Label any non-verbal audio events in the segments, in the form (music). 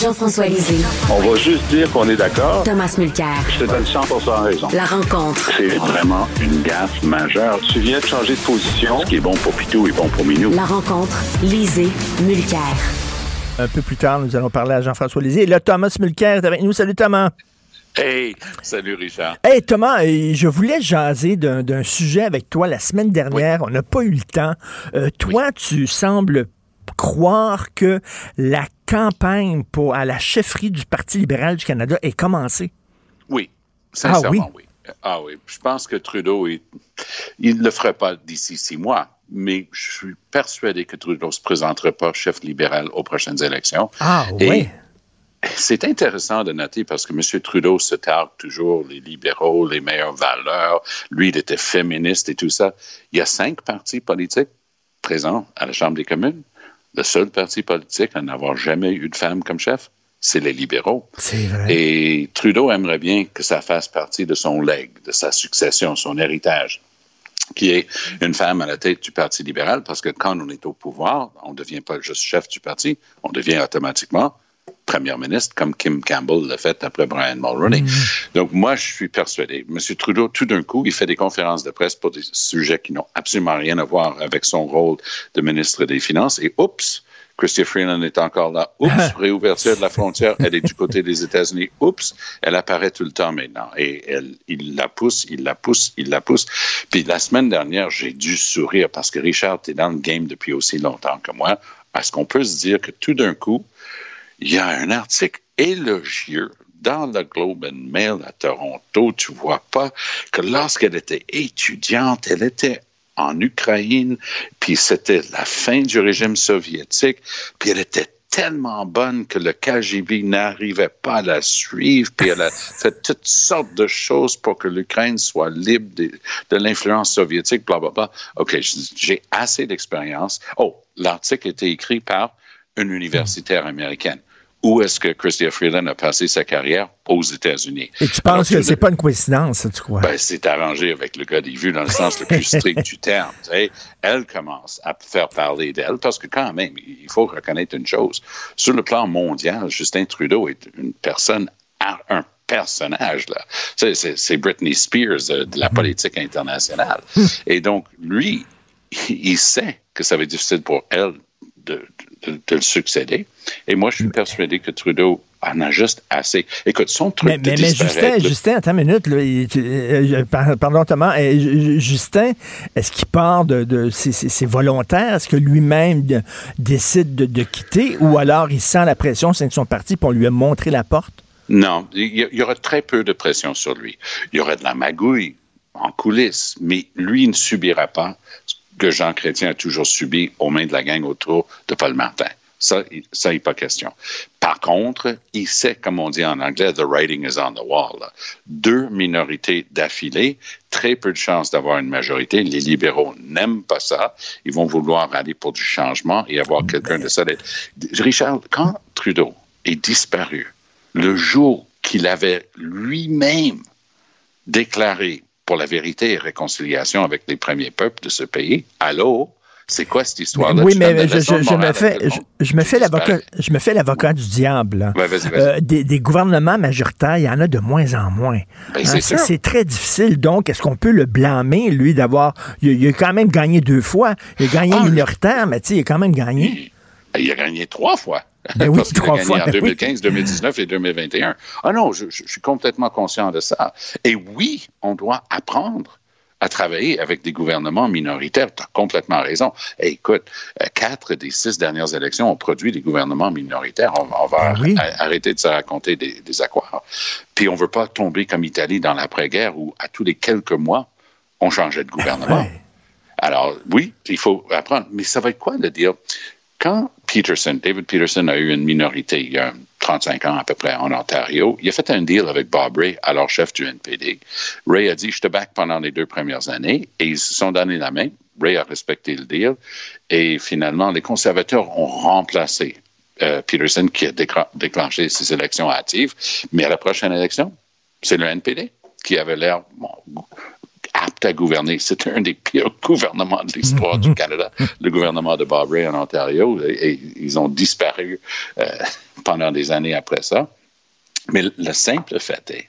Jean-François Lisée. On va juste dire qu'on est d'accord. Thomas Mulcair. Je te donne 100 raison. La rencontre. C'est vraiment une gaffe majeure. Tu viens de changer de position. Ce qui est bon pour Pitou est bon pour Minou. La rencontre. Lisée. Mulcair. Un peu plus tard, nous allons parler à Jean-François Lisée. Et là, Thomas Mulcair est avec nous. Salut, Thomas. Hey, salut Richard. Hey Thomas, je voulais jaser d'un sujet avec toi la semaine dernière. On n'a pas eu le temps. Euh, toi, tu sembles croire que la campagne pour, à la chefferie du Parti libéral du Canada est commencée? Oui, sincèrement, oui. Ah oui, je pense que Trudeau, il ne le ferait pas d'ici six mois, mais je suis persuadé que Trudeau ne se présentera pas chef libéral aux prochaines élections. Ah oui. C'est intéressant de noter parce que M. Trudeau se targue toujours les libéraux, les meilleures valeurs. Lui, il était féministe et tout ça. Il y a cinq partis politiques présents à la Chambre des communes. Le seul parti politique à n'avoir jamais eu de femme comme chef, c'est les libéraux. C'est vrai. Et Trudeau aimerait bien que ça fasse partie de son leg, de sa succession, son héritage, qui est une femme à la tête du Parti libéral, parce que quand on est au pouvoir, on ne devient pas juste chef du parti, on devient automatiquement première ministre, comme Kim Campbell l'a fait après Brian Mulroney. Mm-hmm. Donc, moi, je suis persuadé. M. Trudeau, tout d'un coup, il fait des conférences de presse pour des sujets qui n'ont absolument rien à voir avec son rôle de ministre des Finances. Et oups, Christian Freeland est encore là. Oups, (laughs) réouverture de la frontière, elle est du côté des États-Unis. Oups, elle apparaît tout le temps maintenant. Et elle, il la pousse, il la pousse, il la pousse. Puis la semaine dernière, j'ai dû sourire parce que Richard, tu es dans le game depuis aussi longtemps que moi. Est-ce qu'on peut se dire que tout d'un coup, il y a un article élogieux dans le Globe and Mail à Toronto. Tu vois pas que lorsqu'elle était étudiante, elle était en Ukraine, puis c'était la fin du régime soviétique, puis elle était tellement bonne que le KGB n'arrivait pas à la suivre, puis elle a (laughs) fait toutes sortes de choses pour que l'Ukraine soit libre de, de l'influence soviétique, bla, bla, bla. OK, j'ai assez d'expérience. Oh, l'article était écrit par une universitaire américaine où est-ce que Christia Freeland a passé sa carrière aux États-Unis. Et tu penses que c'est pas une coïncidence, tu crois? Ben, c'est arrangé avec le gars des vues dans le sens le plus strict du terme. Elle commence à faire parler d'elle parce que quand même, il faut reconnaître une chose. Sur le plan mondial, Justin Trudeau est une personne, un personnage. là. C'est Britney Spears de, de la mm-hmm. politique internationale. Et donc, lui, il sait que ça va être difficile pour elle de, de, le succéder. Et moi, je suis persuadé que Trudeau en a juste assez. Écoute, son truc mais, mais, mais Justin, Justin, attends une minute. Là, euh, pardon, Thomas. Euh, Justin, est-ce qu'il part de... de c'est volontaire? Est-ce que lui-même décide de, de, quitter? Ou alors il sent la pression c'est de son parti pour lui a montré la porte? Non, il y aura très peu de pression sur lui. Il y aura de la magouille en coulisses, mais lui ne subira pas que Jean Chrétien a toujours subi aux mains de la gang autour de Paul Martin. Ça, ça n'est pas question. Par contre, il sait, comme on dit en anglais, the writing is on the wall. Deux minorités d'affilée, très peu de chances d'avoir une majorité. Les libéraux n'aiment pas ça. Ils vont vouloir aller pour du changement et avoir quelqu'un de solide. Richard, quand Trudeau est disparu, le jour qu'il avait lui-même déclaré pour la vérité et réconciliation avec les premiers peuples de ce pays. Allô? C'est quoi cette histoire-là? Oui, mais je, me fais, je, me fais l'avocat, je me fais l'avocat du diable. Euh, des, gouvernements majoritaires, il y en a de moins en moins. Ben, hein, c'est très difficile. Donc, est-ce qu'on peut le blâmer, lui, d'avoir. Il, a quand même gagné deux fois. Il a gagné ah, minoritaire, mais tu sais, il a quand même gagné. Il, il a gagné trois fois. Ben oui, (laughs) trois fois. En 2015, 2019 et 2021. Ah non, je, suis complètement conscient de ça. Et oui, on doit apprendre à travailler avec des gouvernements minoritaires. Tu as complètement raison. Et écoute, euh, quatre des six dernières élections ont produit des gouvernements minoritaires. On, va Ben oui. arrêter de se raconter des, des accords. Puis on veut pas tomber comme Italie dans l'après-guerre où à tous les quelques mois, on changeait de gouvernement. Ouais. Alors, oui, il faut apprendre. Mais ça va être quoi de dire, quand David Peterson a eu une minorité il y a 35 ans à peu près en Ontario, il a fait un deal avec Bob Ray, alors chef du NPD. Ray a dit, je te back pendant les deux premières années, et ils se sont donné la main. Ray a respecté le deal, et finalement, les conservateurs ont remplacé euh, Peterson qui a déclenché ces élections hâtives. Mais à la prochaine élection, c'est le NPD qui avait l'air à gouverner. C'était un des pires (laughs) gouvernements de l'histoire du Canada, le gouvernement de Bob Ray en Ontario. Et, et ils ont disparu euh, (laughs) pendant des années après ça. Mais le- le simple fait est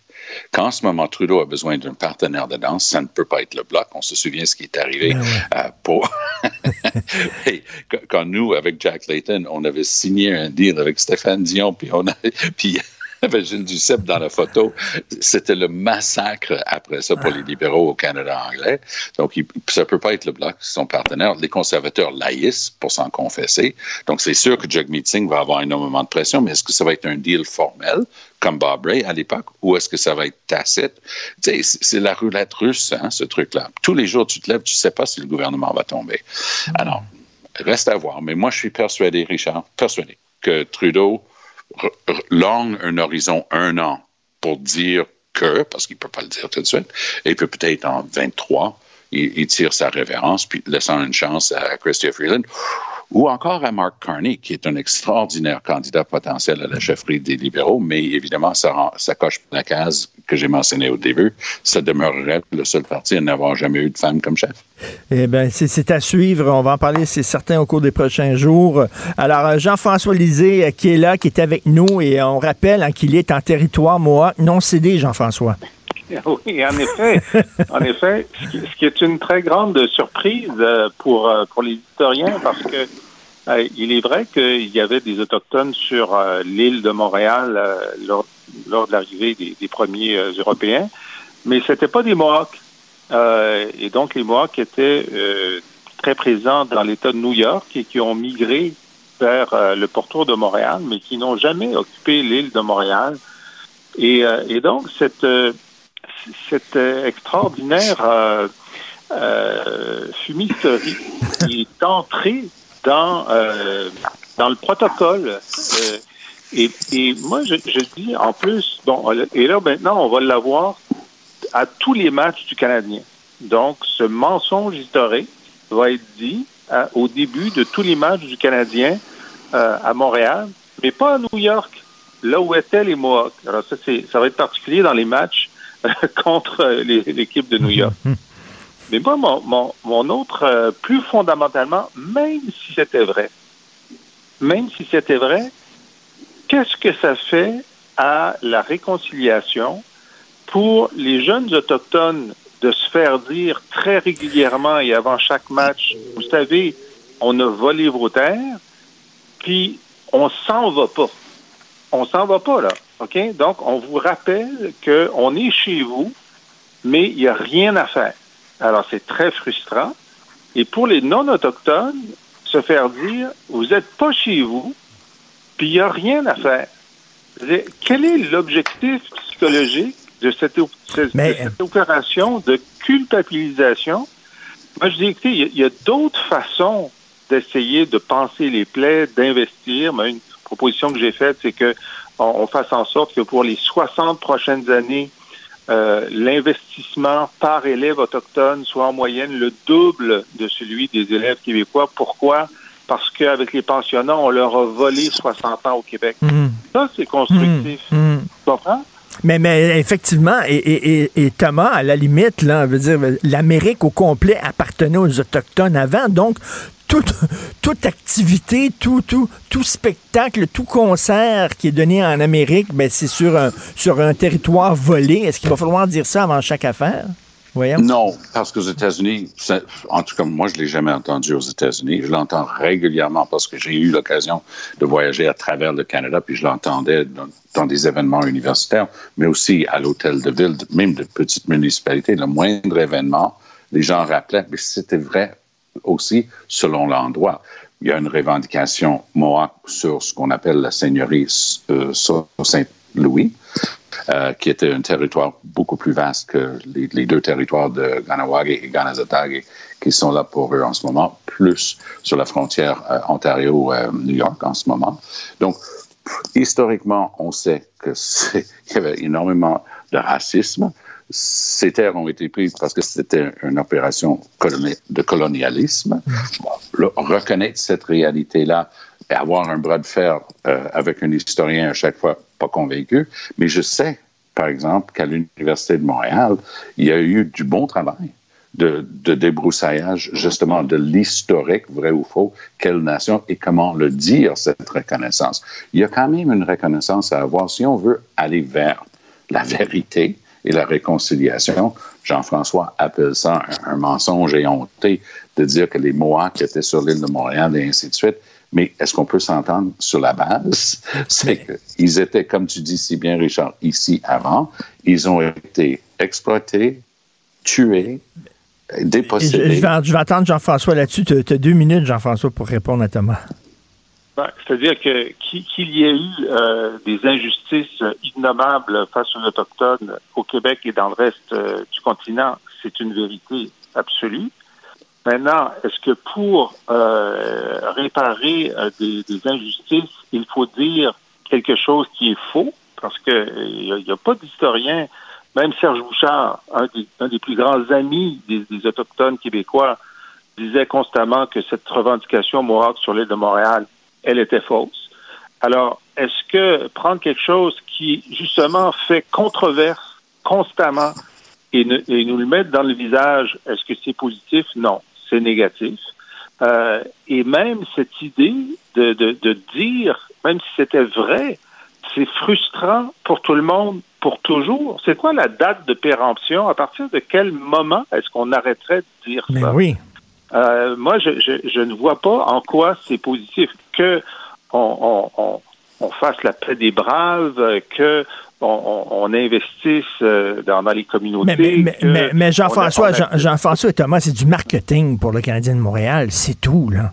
qu'en ce moment, Trudeau a besoin d'un partenaire de danse, ça ne peut pas être le Bloc. On se souvient ce qui est arrivé euh, pour... (laughs) Et quand- nous, avec Jack Layton, on avait signé un deal avec Stéphane Dion, puis on a... Puis, avait Gilles Duceppe dans la photo. C'était le massacre après ça pour les libéraux au Canada anglais. Donc, il, ça peut pas être le Bloc, son partenaire. Les conservateurs laïssent pour s'en confesser. Donc, c'est sûr que Jagmeet Singh va avoir énormément de pression, mais est-ce que ça va être un deal formel, comme Bob Ray à l'époque, ou est-ce que ça va être tacite? Tu sais, c'est- la roulette russe, hein, ce truc-là. Tous les jours, tu te lèves, tu sais pas si le gouvernement va tomber. Alors, reste à voir. Mais moi, je suis persuadé, Richard, persuadé, que Trudeau longue un horizon un an pour dire que, parce qu'il ne peut pas le dire tout de suite, et puis peut-être en 23, il, il tire sa révérence, puis laissant une chance à Christopher Freeland, ou encore à Mark Carney, qui est un extraordinaire candidat potentiel à la chefferie des libéraux, mais évidemment, ça, coche la case que j'ai mentionnée au début. Ça demeurerait le seul parti à n'avoir jamais eu de femme comme chef. Eh bien, c'est- c'est à suivre. On va en parler, c'est certain, au cours des prochains jours. Alors, euh, Jean-François Lisée, euh, qui est là, qui est avec nous, et on rappelle hein, qu'il est en territoire Mohawk non cédé, Jean-François. (laughs) Oui, en effet. en effet, ce qui, ce est une très grande surprise euh, pour, euh, pour les historiens parce que euh, il est vrai qu'il y avait des Autochtones sur l'île de Montréal lors, lors de l'arrivée des, premiers Européens, mais c'était pas des Mohawks. Et donc, les Mohawks étaient très présents dans l'État de New York et qui ont migré vers le pourtour de Montréal, mais qui n'ont jamais occupé l'île de Montréal. Et, et donc, cette, cette euh, extraordinaire euh, euh, fumisterie qui est entrée dans, euh, dans le protocole. Euh, et, moi, je, dis en plus, bon, et là maintenant, on va l'avoir à tous les matchs du Canadien. Donc, ce mensonge historique va être dit au début de tous les matchs du Canadien à Montréal, mais pas à New York, là où étaient les Mohawks. Alors ça, ça va être particulier dans les matchs (laughs) contre l'équipe de New York. (laughs) Mais moi, mon, mon, mon autre, euh, plus fondamentalement, même si c'était vrai, même si c'était vrai, qu'est-ce que ça fait à la réconciliation pour les jeunes autochtones de se faire dire très régulièrement et avant chaque match, vous savez, on a volé vos terres, puis on s'en va pas. On s'en va pas, là. OK? Donc, on vous rappelle qu'on est chez vous, mais il n'y a rien à faire. Alors, c'est très frustrant. Et pour les non-autochtones, se faire dire, vous n'êtes pas chez vous, puis il n'y a rien à faire. Quel est l'objectif psychologique de cette, Mais- de cette opération de culpabilisation? Moi, je dis, écoutez, il y a- a, d'autres façons d'essayer de penser les plaies, d'investir. Mais une proposition que j'ai faite, c'est que on, on fasse en sorte que pour les 60 prochaines années, euh, l'investissement par élève autochtone soit en moyenne le double de celui des élèves québécois. Pourquoi? Parce qu'avec les pensionnats, on leur a volé 60 ans au Québec. Mhm. Ça, c'est constructif. Mhm. Tu comprends? Mais, mais effectivement, et, et- et- et Thomas, à la limite, là, veut dire, l'Amérique au complet appartenait aux Autochtones avant, donc toute, activité, tout, spectacle, tout concert qui est donné en Amérique, ben, c'est sur un, territoire volé. Est-ce qu'il va falloir dire ça avant chaque affaire? Non, parce qu'aux États-Unis, en tout cas, moi, je l'ai jamais entendu aux États-Unis. Je l'entends régulièrement parce que j'ai eu l'occasion de voyager à travers le Canada, puis je l'entendais dans, dans des événements universitaires, mais aussi à l'hôtel de ville, même de petites municipalités. Le moindre événement, les gens rappelaient, mais c'était vrai aussi selon l'endroit. Il y a une revendication Mohawk sur ce qu'on appelle la seigneurie euh, Saint-Louis, euh, qui était un territoire beaucoup plus vaste que les, deux territoires de Ganawage et Ganazatag qui sont là pour eux en ce moment, plus sur la frontière euh, Ontario-New York en ce moment. Donc, historiquement, on sait qu'il (laughs) y avait énormément de racisme. Ces terres ont été prises parce que c'était une opération de colonialisme. (laughs) reconnaître cette réalité-là et avoir un bras de fer euh, avec un historien à chaque fois pas convaincu, mais je sais, par exemple, qu'à l'Université de Montréal, il y a eu du bon travail de, de débroussaillage justement de l'historique, vrai ou faux, quelle nation et comment le dire, cette reconnaissance. Il y a quand même une reconnaissance à avoir si on veut aller vers la vérité et la réconciliation. Jean-François appelle ça un, mensonge éhonté de dire que les Mohawks étaient sur l'île de Montréal et ainsi de suite. Mais est-ce qu'on peut s'entendre sur la base? (laughs) C'est qu'ils étaient, comme tu dis si bien, Richard, ici avant. Ils ont été exploités, tués, dépossédés. Je, vais, attendre Jean-François là-dessus. Tu as, deux minutes, Jean-François, pour répondre à Thomas. C'est-à-dire que qu'il y ait eu euh, des injustices innommables face aux Autochtones au Québec et dans le reste euh, du continent, c'est une vérité absolue. Maintenant, est-ce que pour euh, réparer des, injustices, il faut dire quelque chose qui est faux? Parce qu'il n'y a, pas d'historien même Serge Bouchard, un des, plus grands amis des, Autochtones québécois, disait constamment que cette revendication Mohawk sur l'île de Montréal, elle était fausse. Alors, est-ce que prendre quelque chose qui, justement, fait controverse constamment et, nous le mettre dans le visage, est-ce que c'est positif? Non, c'est négatif. Euh, et même cette idée de, de dire, même si c'était vrai, c'est frustrant pour tout le monde pour toujours. C'est quoi la date de péremption? À partir de quel moment est-ce qu'on arrêterait de dire Mais ça? oui. Euh, moi, je, je, ne vois pas en quoi c'est positif que on, on, on, fasse la paix des braves, que on, on, investisse euh, dans, les communautés. Mais, mais, mais Jean-François, Jean-François et Thomas, c'est du marketing pour le Canadien de Montréal, c'est tout, là.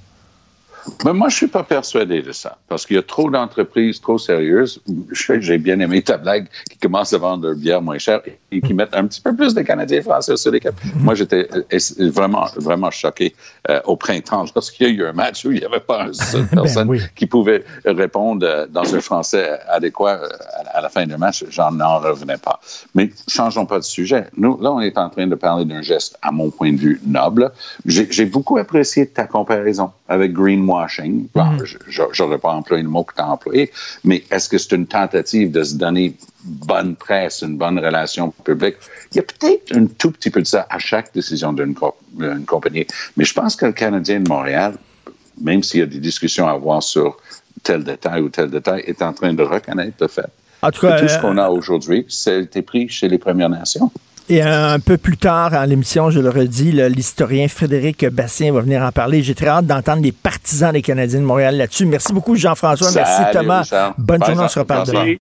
Mais moi, je suis pas persuadé de ça, parce qu'il y a trop d'entreprises trop sérieuses. J'ai bien aimé ta blague qui commence à vendre leur bière moins cher et qui mettent un petit peu plus de Canadiens français sur les capes. Moi, j'étais euh, vraiment, vraiment choqué euh, au printemps lorsqu'il y a eu un match où il n'y avait pas une seule (laughs) ben personne qui pouvait répondre euh, dans un français adéquat à la fin du match. J'en n'en revenais pas. Mais changeons pas de sujet. Nous, là, on est en train de parler d'un geste, à mon point de vue, noble. J'ai beaucoup apprécié ta comparaison avec greenwashing. Bon, mm. je n'aurais pas employé le mot que tu as employé, mais est-ce que c'est une tentative de se donner bonne presse, une bonne relation publique? Il y a peut-être un tout petit peu de ça à chaque décision d'une compagnie, mais je pense que le Canadien de Montréal, même s'il y a des discussions à avoir sur tel détail ou tel détail, est en train de reconnaître le fait. En tout, cas, tout ce euh, qu'on a aujourd'hui, c'est pris chez les Premières Nations. Et un peu plus tard en l'émission, je le redis, l'historien Frédéric Bastien va venir en parler. J'ai très hâte d'entendre les partisans des Canadiens de Montréal là-dessus. Merci beaucoup, Jean-François. Merci, Thomas. Bonne journée. On se reparle demain.